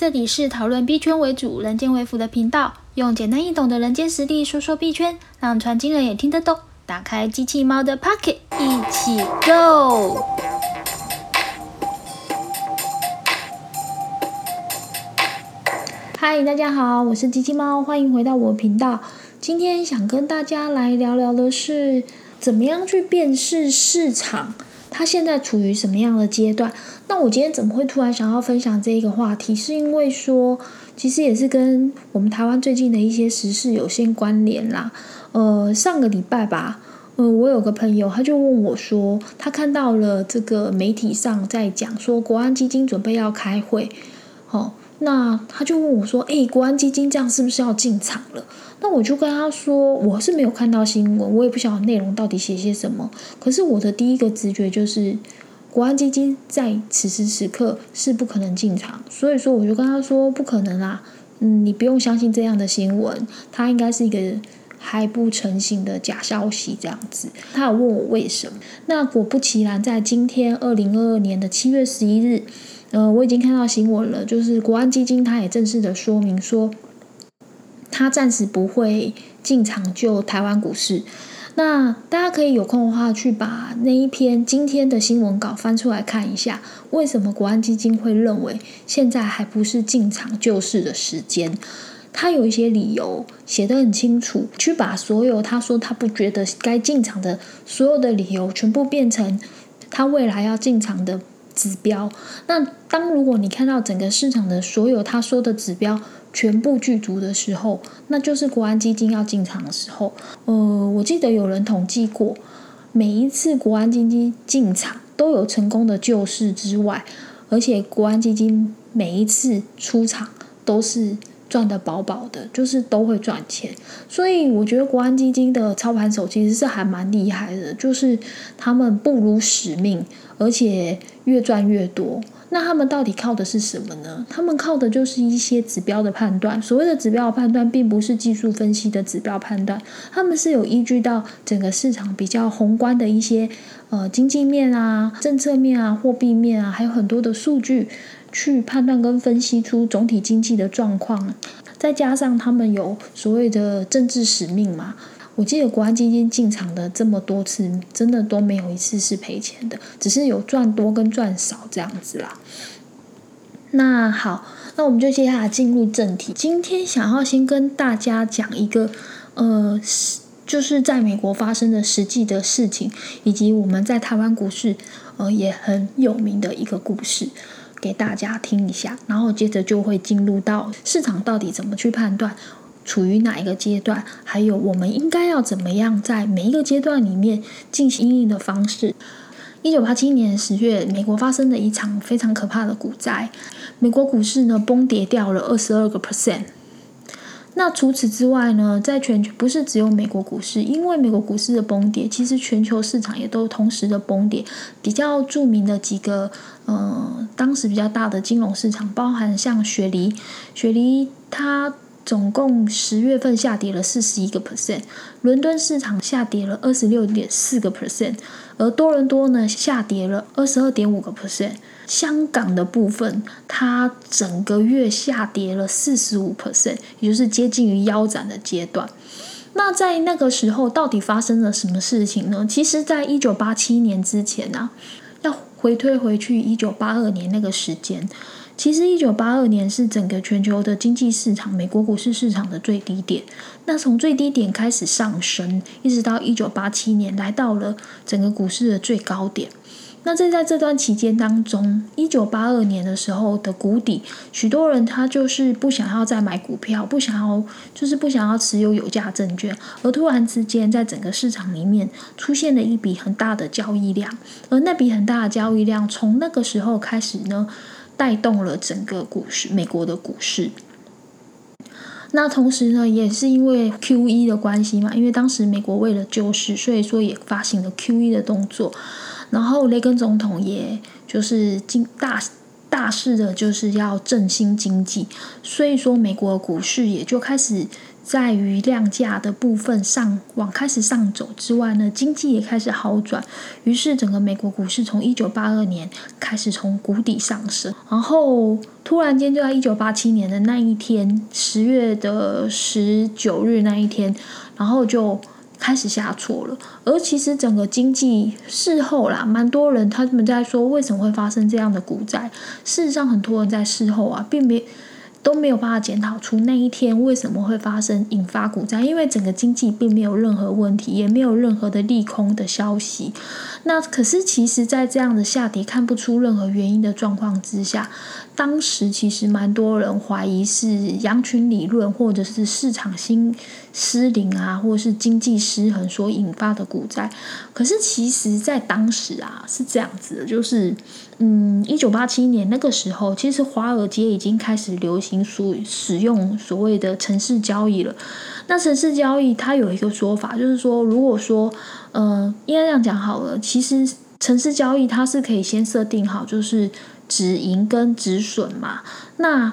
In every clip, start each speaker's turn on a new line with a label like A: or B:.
A: 这里是讨论币圈为主、人间为辅的频道，用简单易懂的人间实力说说币圈，让传经人也听得懂。打开机器猫的 Pocket，一起 Go！嗨，大家好，我是机器猫，欢迎回到我频道。今天想跟大家来聊聊的是，怎么样去辨识市场。他现在处于什么样的阶段？那我今天怎么会突然想要分享这一个话题？是因为说，其实也是跟我们台湾最近的一些时事有些关联啦。呃，上个礼拜吧，呃，我有个朋友他就问我说，他看到了这个媒体上在讲说，国安基金准备要开会，哦。那他就问我说：“哎，国安基金这样是不是要进场了？”那我就跟他说：“我是没有看到新闻，我也不晓得内容到底写些什么。可是我的第一个直觉就是，国安基金在此时此刻是不可能进场。所以说，我就跟他说：不可能啦，嗯，你不用相信这样的新闻，它应该是一个还不成型的假消息这样子。”他有问我为什么？那果不其然，在今天二零二二年的七月十一日。呃，我已经看到新闻了，就是国安基金，它也正式的说明说，它暂时不会进场救台湾股市。那大家可以有空的话，去把那一篇今天的新闻稿翻出来看一下，为什么国安基金会认为现在还不是进场救市的时间？他有一些理由写得很清楚，去把所有他说他不觉得该进场的所有的理由，全部变成他未来要进场的。指标。那当如果你看到整个市场的所有他说的指标全部具足的时候，那就是国安基金要进场的时候。呃，我记得有人统计过，每一次国安基金进场都有成功的救市之外，而且国安基金每一次出场都是。赚的饱饱的，就是都会赚钱，所以我觉得国安基金的操盘手其实是还蛮厉害的，就是他们不辱使命，而且越赚越多。那他们到底靠的是什么呢？他们靠的就是一些指标的判断。所谓的指标判断，并不是技术分析的指标判断，他们是有依据到整个市场比较宏观的一些呃经济面啊、政策面啊、货币面啊，还有很多的数据。去判断跟分析出总体经济的状况，再加上他们有所谓的政治使命嘛。我记得国安基金进场的这么多次，真的都没有一次是赔钱的，只是有赚多跟赚少这样子啦。那好，那我们就接下来进入正题。今天想要先跟大家讲一个，呃，就是在美国发生的实际的事情，以及我们在台湾股市，呃，也很有名的一个故事。给大家听一下，然后接着就会进入到市场到底怎么去判断，处于哪一个阶段，还有我们应该要怎么样在每一个阶段里面进行应用的方式。一九八七年十月，美国发生了一场非常可怕的股灾，美国股市呢崩跌掉了二十二个 percent。那除此之外呢，在全球不是只有美国股市，因为美国股市的崩跌，其实全球市场也都同时的崩跌。比较著名的几个，呃，当时比较大的金融市场，包含像雪梨，雪梨它总共十月份下跌了四十一个 percent，伦敦市场下跌了二十六点四个 percent，而多伦多呢下跌了二十二点五个 percent。香港的部分，它整个月下跌了四十五 percent，也就是接近于腰斩的阶段。那在那个时候，到底发生了什么事情呢？其实，在一九八七年之前呢，要回推回去一九八二年那个时间，其实一九八二年是整个全球的经济市场，美国股市市场的最低点。那从最低点开始上升，一直到一九八七年，来到了整个股市的最高点。那这在这段期间当中，一九八二年的时候的谷底，许多人他就是不想要再买股票，不想要就是不想要持有有价证券，而突然之间在整个市场里面出现了一笔很大的交易量，而那笔很大的交易量从那个时候开始呢，带动了整个股市，美国的股市。那同时呢，也是因为 Q E 的关系嘛，因为当时美国为了救市，所以说也发行了 Q E 的动作。然后雷根总统也就是经大大势的就是要振兴经济，所以说美国股市也就开始。在于量价的部分上往开始上走之外呢，经济也开始好转，于是整个美国股市从一九八二年开始从谷底上升，然后突然间就在一九八七年的那一天，十月的十九日那一天，然后就开始下挫了。而其实整个经济事后啦，蛮多人他们在说为什么会发生这样的股灾，事实上很多人在事后啊，并没。都没有办法检讨出那一天为什么会发生引发股灾，因为整个经济并没有任何问题，也没有任何的利空的消息。那可是其实，在这样的下跌看不出任何原因的状况之下。当时其实蛮多人怀疑是羊群理论，或者是市场新失灵啊，或者是经济失衡所引发的股灾。可是其实，在当时啊，是这样子的，就是嗯，一九八七年那个时候，其实华尔街已经开始流行所使用所谓的城市交易了。那城市交易它有一个说法，就是说，如果说呃，应该这样讲好了，其实城市交易它是可以先设定好，就是。止盈跟止损嘛，那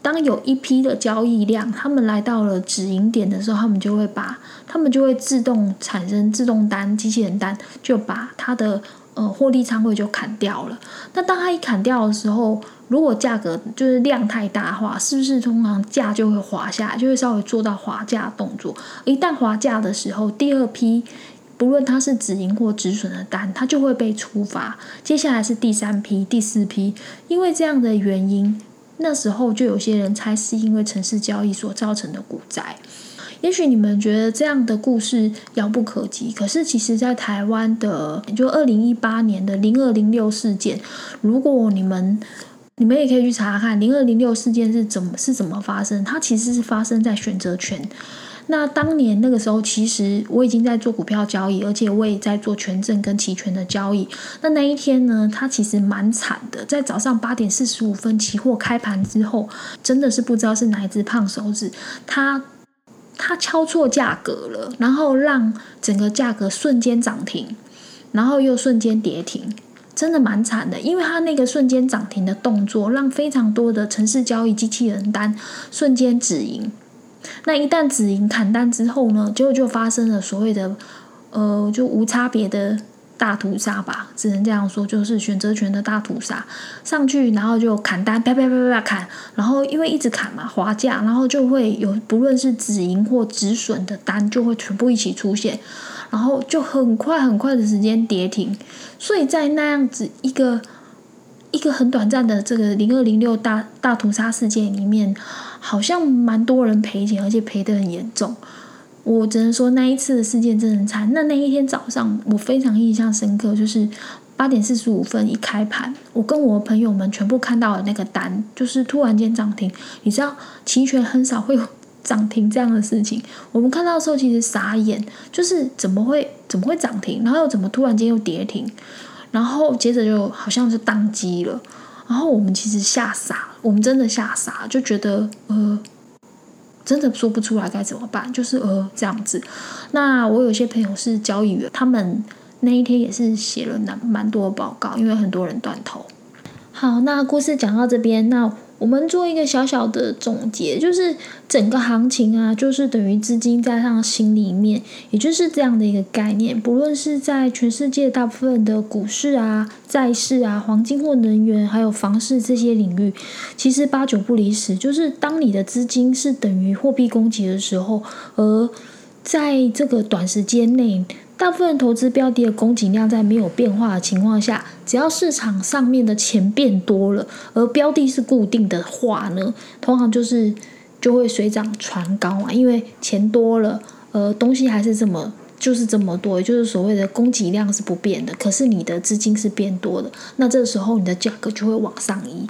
A: 当有一批的交易量，他们来到了止盈点的时候，他们就会把，他们就会自动产生自动单，机器人单就把它的呃获利仓位就砍掉了。那当它一砍掉的时候，如果价格就是量太大的话，是不是通常价就会滑下来，就会稍微做到滑价动作？一旦滑价的时候，第二批。不论它是止盈或止损的单，它就会被处罚。接下来是第三批、第四批，因为这样的原因，那时候就有些人猜是因为城市交易所造成的股灾。也许你们觉得这样的故事遥不可及，可是其实，在台湾的就二零一八年的零二零六事件，如果你们你们也可以去查看零二零六事件是怎么是怎么发生，它其实是发生在选择权。那当年那个时候，其实我已经在做股票交易，而且我也在做权证跟期权的交易。那那一天呢，它其实蛮惨的，在早上八点四十五分，期货开盘之后，真的是不知道是哪一只胖手指，它它敲错价格了，然后让整个价格瞬间涨停，然后又瞬间跌停，真的蛮惨的。因为它那个瞬间涨停的动作，让非常多的城市交易机器人单瞬间止盈。那一旦止盈砍单之后呢，结果就发生了所谓的，呃，就无差别的大屠杀吧，只能这样说，就是选择权的大屠杀上去，然后就砍单，啪啪啪啪砍，然后因为一直砍嘛，滑价，然后就会有不论是止盈或止损的单就会全部一起出现，然后就很快很快的时间跌停，所以在那样子一个一个很短暂的这个零二零六大大屠杀事件里面。好像蛮多人赔钱，而且赔得很严重。我只能说那一次的事件真的很惨。那那一天早上，我非常印象深刻，就是八点四十五分一开盘，我跟我朋友们全部看到了那个单，就是突然间涨停。你知道期权很少会有涨停这样的事情，我们看到的时候其实傻眼，就是怎么会怎么会涨停，然后又怎么突然间又跌停，然后接着就好像是宕机了。然后我们其实吓傻，我们真的吓傻，就觉得呃，真的说不出来该怎么办，就是呃这样子。那我有些朋友是交易员，他们那一天也是写了蛮蛮多报告，因为很多人断头。好，那故事讲到这边，那。我们做一个小小的总结，就是整个行情啊，就是等于资金加上心里面，也就是这样的一个概念。不论是在全世界大部分的股市啊、债市啊、黄金或能源，还有房市这些领域，其实八九不离十，就是当你的资金是等于货币供给的时候，而在这个短时间内。大部分投资标的的供给量在没有变化的情况下，只要市场上面的钱变多了，而标的是固定的话呢，通常就是就会水涨船高嘛，因为钱多了，呃，东西还是这么就是这么多，也就是所谓的供给量是不变的，可是你的资金是变多的，那这时候你的价格就会往上移。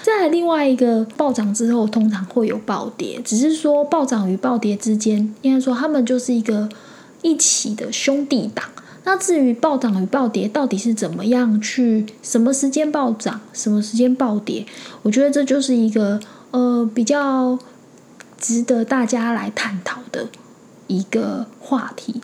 A: 再另外一个暴涨之后，通常会有暴跌，只是说暴涨与暴跌之间，应该说他们就是一个。一起的兄弟党。那至于暴涨与暴跌到底是怎么样去，什么时间暴涨，什么时间暴跌，我觉得这就是一个呃比较值得大家来探讨的一个话题。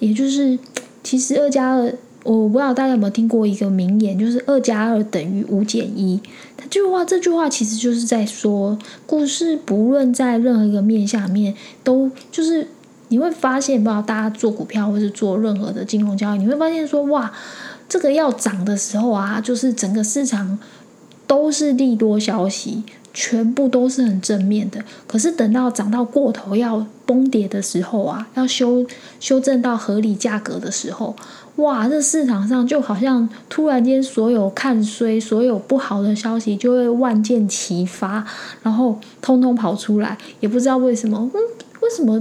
A: 也就是，其实二加二我不知道大家有没有听过一个名言，就是“二加二等于五减一”。这句话，这句话其实就是在说，故事不论在任何一个面下面，都就是你会发现，不知道大家做股票或是做任何的金融交易，你会发现说，哇，这个要涨的时候啊，就是整个市场都是利多消息。全部都是很正面的，可是等到涨到过头要崩跌的时候啊，要修修正到合理价格的时候，哇，这市场上就好像突然间所有看衰、所有不好的消息就会万箭齐发，然后通通跑出来，也不知道为什么，嗯，为什么？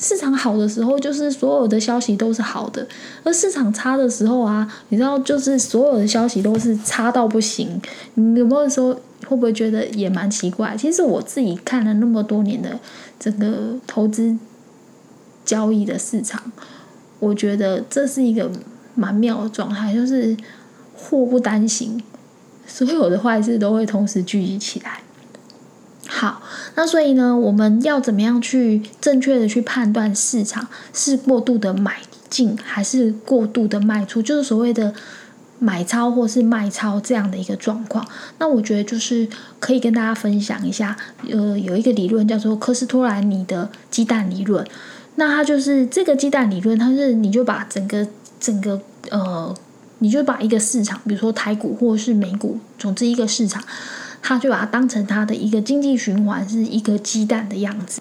A: 市场好的时候，就是所有的消息都是好的；而市场差的时候啊，你知道，就是所有的消息都是差到不行。你有没有说会不会觉得也蛮奇怪？其实我自己看了那么多年的整个投资交易的市场，我觉得这是一个蛮妙的状态，就是祸不单行，所有的坏事都会同时聚集起来。好，那所以呢，我们要怎么样去正确的去判断市场是过度的买进还是过度的卖出，就是所谓的买超或是卖超这样的一个状况。那我觉得就是可以跟大家分享一下，呃，有一个理论叫做科斯托兰尼的鸡蛋理论。那它就是这个鸡蛋理论，它是你就把整个整个呃，你就把一个市场，比如说台股或是美股，总之一个市场。他就把它当成他的一个经济循环，是一个鸡蛋的样子。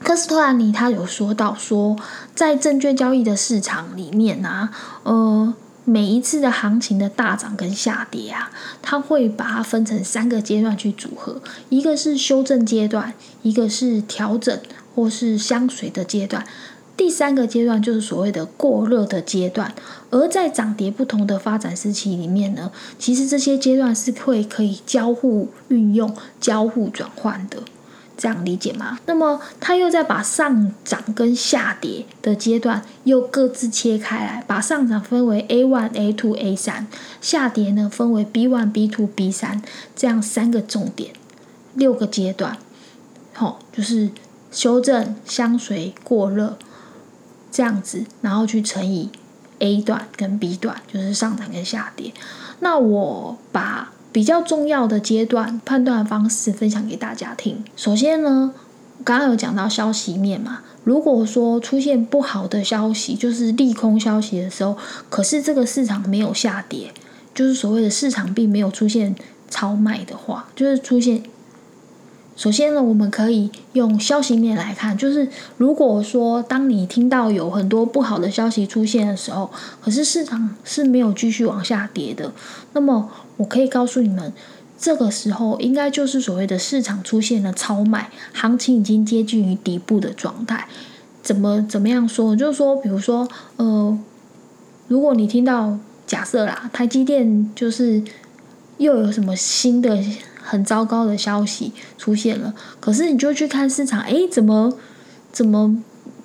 A: 科斯托兰尼他有说到说，在证券交易的市场里面啊，呃，每一次的行情的大涨跟下跌啊，他会把它分成三个阶段去组合，一个是修正阶段，一个是调整或是相随的阶段。第三个阶段就是所谓的过热的阶段，而在涨跌不同的发展时期里面呢，其实这些阶段是会可以交互运用、交互转换的，这样理解吗？那么他又在把上涨跟下跌的阶段又各自切开来，把上涨分为 A one、A two、A 三，下跌呢分为 B one、B two、B 三，这样三个重点，六个阶段，好，就是修正、相随、过热。这样子，然后去乘以 A 段跟 B 段，就是上涨跟下跌。那我把比较重要的阶段判断方式分享给大家听。首先呢，刚刚有讲到消息面嘛，如果说出现不好的消息，就是利空消息的时候，可是这个市场没有下跌，就是所谓的市场并没有出现超卖的话，就是出现。首先呢，我们可以用消息面来看，就是如果说当你听到有很多不好的消息出现的时候，可是市场是没有继续往下跌的，那么我可以告诉你们，这个时候应该就是所谓的市场出现了超卖，行情已经接近于底部的状态。怎么怎么样说？就是说，比如说，呃，如果你听到假设啦，台积电就是又有什么新的。很糟糕的消息出现了，可是你就去看市场，哎，怎么怎么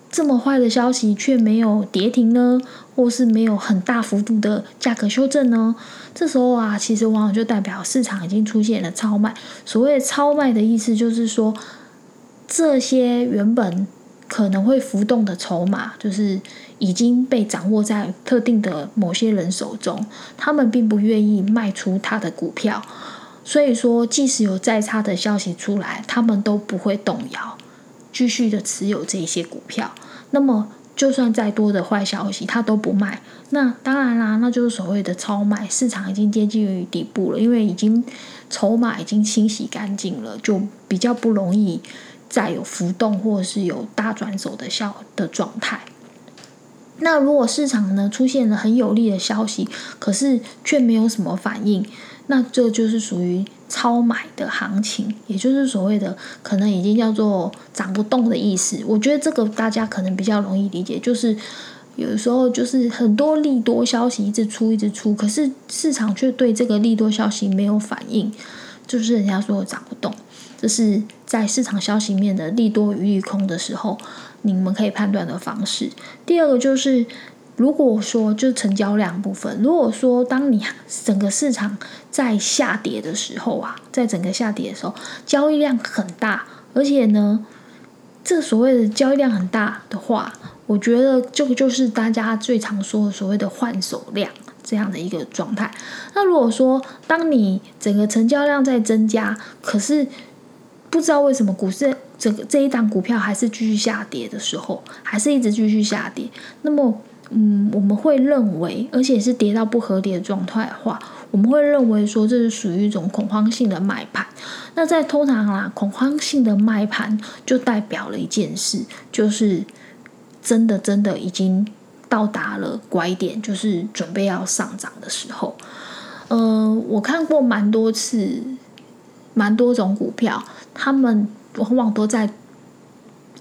A: 这么坏的消息却没有跌停呢？或是没有很大幅度的价格修正呢？这时候啊，其实往往就代表市场已经出现了超卖。所谓超卖的意思，就是说这些原本可能会浮动的筹码，就是已经被掌握在特定的某些人手中，他们并不愿意卖出他的股票。所以说，即使有再差的消息出来，他们都不会动摇，继续的持有这些股票。那么，就算再多的坏消息，他都不卖。那当然啦，那就是所谓的超卖，市场已经接近于底部了，因为已经筹码已经清洗干净了，就比较不容易再有浮动或是有大转手的效的状态。那如果市场呢出现了很有利的消息，可是却没有什么反应。那这就是属于超买的行情，也就是所谓的可能已经叫做涨不动的意思。我觉得这个大家可能比较容易理解，就是有时候就是很多利多消息一直出一直出，可是市场却对这个利多消息没有反应，就是人家说涨不动。这是在市场消息面的利多与利空的时候，你们可以判断的方式。第二个就是。如果说就是成交量部分，如果说当你整个市场在下跌的时候啊，在整个下跌的时候，交易量很大，而且呢，这所谓的交易量很大的话，我觉得这个就是大家最常说的所谓的换手量这样的一个状态。那如果说当你整个成交量在增加，可是不知道为什么股市这个这一档股票还是继续下跌的时候，还是一直继续下跌，那么嗯，我们会认为，而且是跌到不合理的状态的话，我们会认为说这是属于一种恐慌性的卖盘。那在通常啦，恐慌性的卖盘就代表了一件事，就是真的真的已经到达了拐点，就是准备要上涨的时候。呃，我看过蛮多次，蛮多种股票，他们往往都在。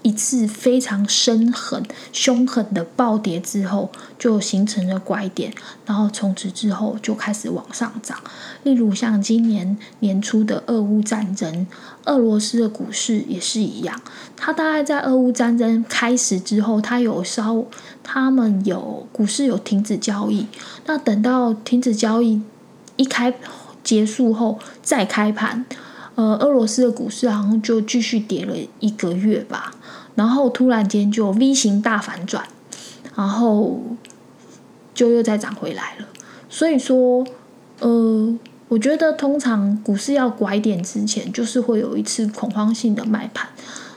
A: 一次非常深狠、凶狠的暴跌之后，就形成了拐点，然后从此之后就开始往上涨。例如像今年年初的俄乌战争，俄罗斯的股市也是一样。它大概在俄乌战争开始之后，它有稍，他们有股市有停止交易。那等到停止交易一开结束后再开盘，呃，俄罗斯的股市好像就继续跌了一个月吧。然后突然间就 V 型大反转，然后就又再涨回来了。所以说，呃，我觉得通常股市要拐点之前，就是会有一次恐慌性的卖盘。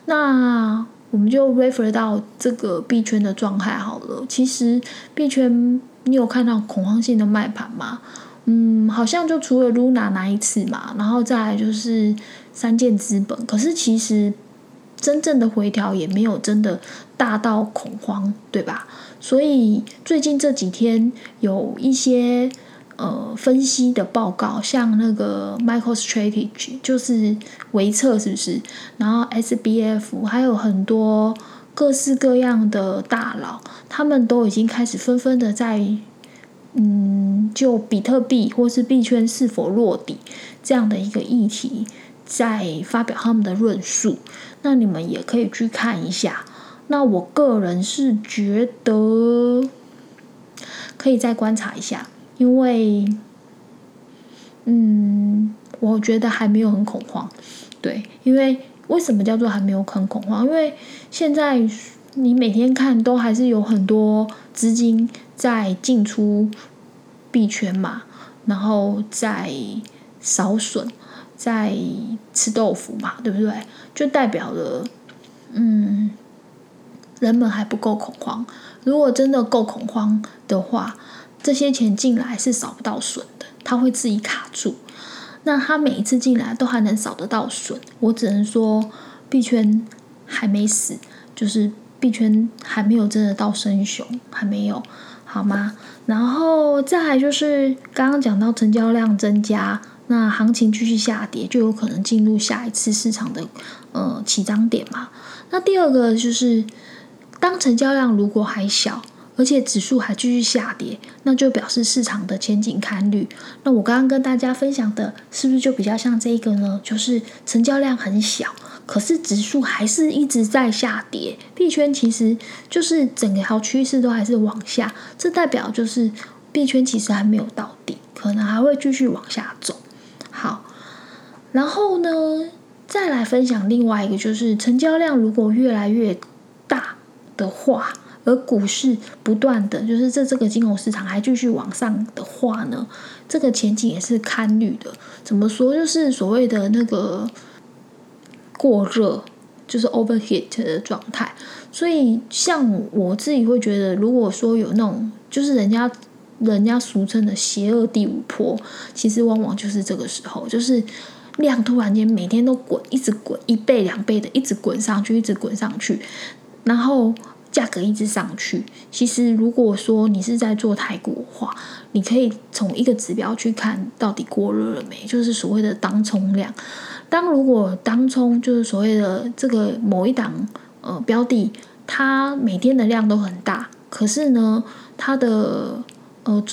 A: 那我们就 refer 到这个币圈的状态好了。其实币圈你有看到恐慌性的卖盘吗？嗯，好像就除了 Luna 那一次嘛，然后再来就是三箭资本。可是其实。真正的回调也没有真的大到恐慌，对吧？所以最近这几天有一些呃分析的报告，像那个 Michael Strategy 就是维测是不是？然后 SBF 还有很多各式各样的大佬，他们都已经开始纷纷的在嗯，就比特币或是币圈是否落底这样的一个议题。在发表他们的论述，那你们也可以去看一下。那我个人是觉得可以再观察一下，因为，嗯，我觉得还没有很恐慌。对，因为为什么叫做还没有很恐慌？因为现在你每天看都还是有很多资金在进出币圈嘛，然后在少损。在吃豆腐嘛，对不对？就代表了，嗯，人们还不够恐慌。如果真的够恐慌的话，这些钱进来是扫不到损的，它会自己卡住。那它每一次进来都还能扫得到损，我只能说币圈还没死，就是币圈还没有真的到生熊，还没有，好吗？然后再来就是刚刚讲到成交量增加。那行情继续下跌，就有可能进入下一次市场的呃起涨点嘛。那第二个就是，当成交量如果还小，而且指数还继续下跌，那就表示市场的前景看绿。那我刚刚跟大家分享的，是不是就比较像这一个呢？就是成交量很小，可是指数还是一直在下跌，币圈其实就是整条趋势都还是往下，这代表就是币圈其实还没有到底，可能还会继续往下走。好，然后呢，再来分享另外一个，就是成交量如果越来越大的话，而股市不断的就是这这个金融市场还继续往上的话呢，这个前景也是堪虑的。怎么说？就是所谓的那个过热，就是 overheat 的状态。所以，像我自己会觉得，如果说有那种，就是人家。人家俗称的“邪恶第五波”，其实往往就是这个时候，就是量突然间每天都滚，一直滚一倍两倍的，一直滚上去，一直滚上去，然后价格一直上去。其实如果说你是在做台股的话，你可以从一个指标去看到底过热了没，就是所谓的当冲量。当如果当冲就是所谓的这个某一档呃标的，它每天的量都很大，可是呢，它的呃，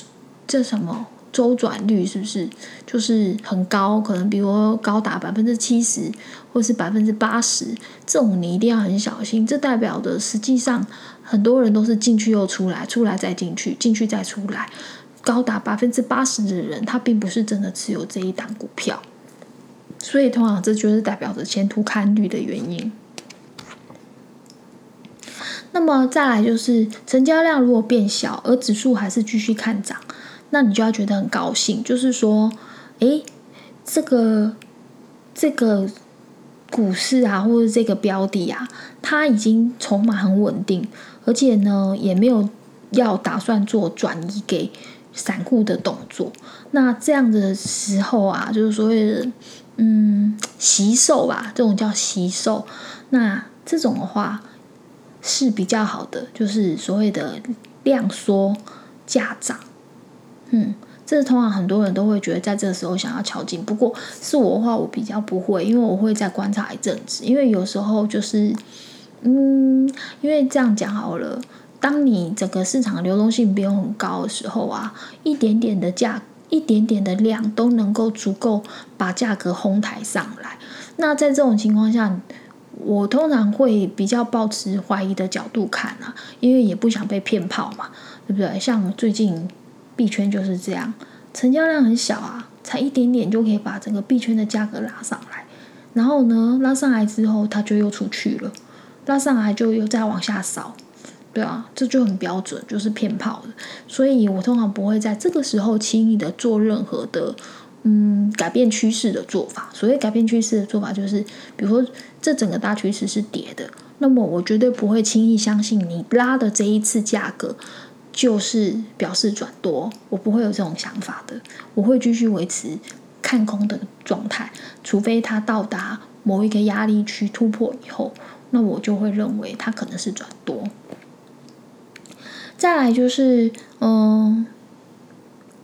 A: 这什么周转率是不是就是很高？可能比如高达百分之七十，或是百分之八十，这种你一定要很小心。这代表的实际上很多人都是进去又出来，出来再进去，进去再出来。高达百分之八十的人，他并不是真的持有这一档股票，所以通常这就是代表着前途看绿的原因。那么再来就是成交量如果变小，而指数还是继续看涨，那你就要觉得很高兴，就是说，诶，这个这个股市啊，或者这个标的啊，它已经筹码很稳定，而且呢，也没有要打算做转移给散户的动作。那这样的时候啊，就是所谓的嗯吸售吧，这种叫吸售。那这种的话是比较好的，就是所谓的量缩价涨。嗯，这是通常很多人都会觉得在这个时候想要敲进。不过是我的话，我比较不会，因为我会再观察一阵子。因为有时候就是嗯，因为这样讲好了，当你整个市场流动性不用很高的时候啊，一点点的价。一点点的量都能够足够把价格哄抬上来。那在这种情况下，我通常会比较保持怀疑的角度看啊，因为也不想被骗炮嘛，对不对？像最近币圈就是这样，成交量很小啊，才一点点就可以把整个币圈的价格拉上来。然后呢，拉上来之后，它就又出去了，拉上来就又再往下扫。对啊，这就很标准，就是骗炮的。所以我通常不会在这个时候轻易的做任何的嗯改变趋势的做法。所谓改变趋势的做法，就是比如说这整个大趋势是跌的，那么我绝对不会轻易相信你拉的这一次价格就是表示转多，我不会有这种想法的。我会继续维持看空的状态，除非它到达某一个压力区突破以后，那我就会认为它可能是转多。再来就是，嗯，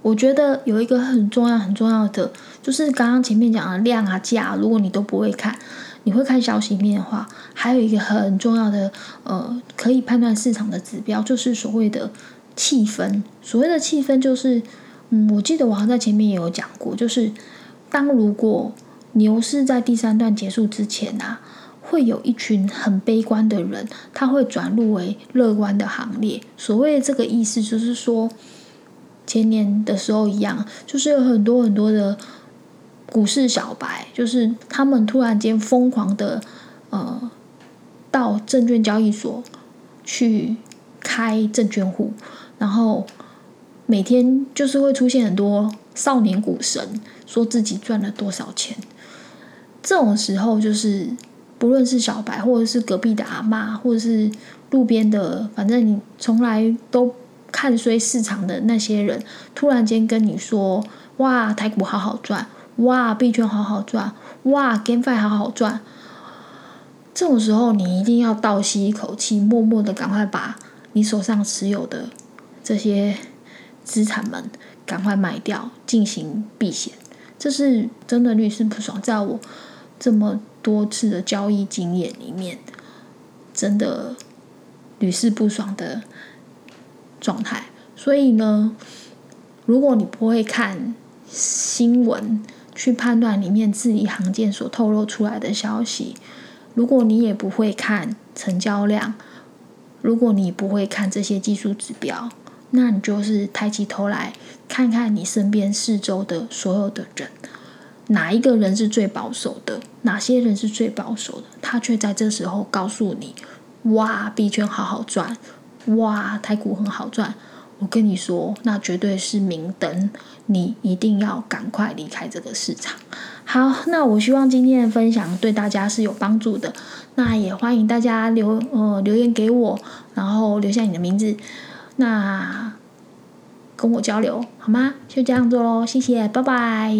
A: 我觉得有一个很重要、很重要的，就是刚刚前面讲的量啊、价，如果你都不会看，你会看消息面的话，还有一个很重要的，呃，可以判断市场的指标，就是所谓的气氛。所谓的气氛，就是，嗯，我记得我好像在前面也有讲过，就是当如果牛市在第三段结束之前啊。会有一群很悲观的人，他会转入为乐观的行列。所谓这个意思，就是说前年的时候一样，就是有很多很多的股市小白，就是他们突然间疯狂的呃到证券交易所去开证券户，然后每天就是会出现很多少年股神，说自己赚了多少钱。这种时候就是。不论是小白，或者是隔壁的阿妈，或者是路边的，反正你从来都看衰市场的那些人，突然间跟你说：“哇，台股好好赚，哇，币圈好好赚，哇，GameFi 好好赚。”这种时候，你一定要倒吸一口气，默默的赶快把你手上持有的这些资产们赶快卖掉，进行避险。这是真的，屡试不爽，在我这么。多次的交易经验里面，真的屡试不爽的状态。所以呢，如果你不会看新闻去判断里面字里行间所透露出来的消息，如果你也不会看成交量，如果你不会看这些技术指标，那你就是抬起头来看看你身边四周的所有的人。哪一个人是最保守的？哪些人是最保守的？他却在这时候告诉你：“哇，币圈好好赚，哇，台股很好赚。”我跟你说，那绝对是明灯，你一定要赶快离开这个市场。好，那我希望今天的分享对大家是有帮助的。那也欢迎大家留呃留言给我，然后留下你的名字，那跟我交流好吗？就这样做喽，谢谢，拜拜。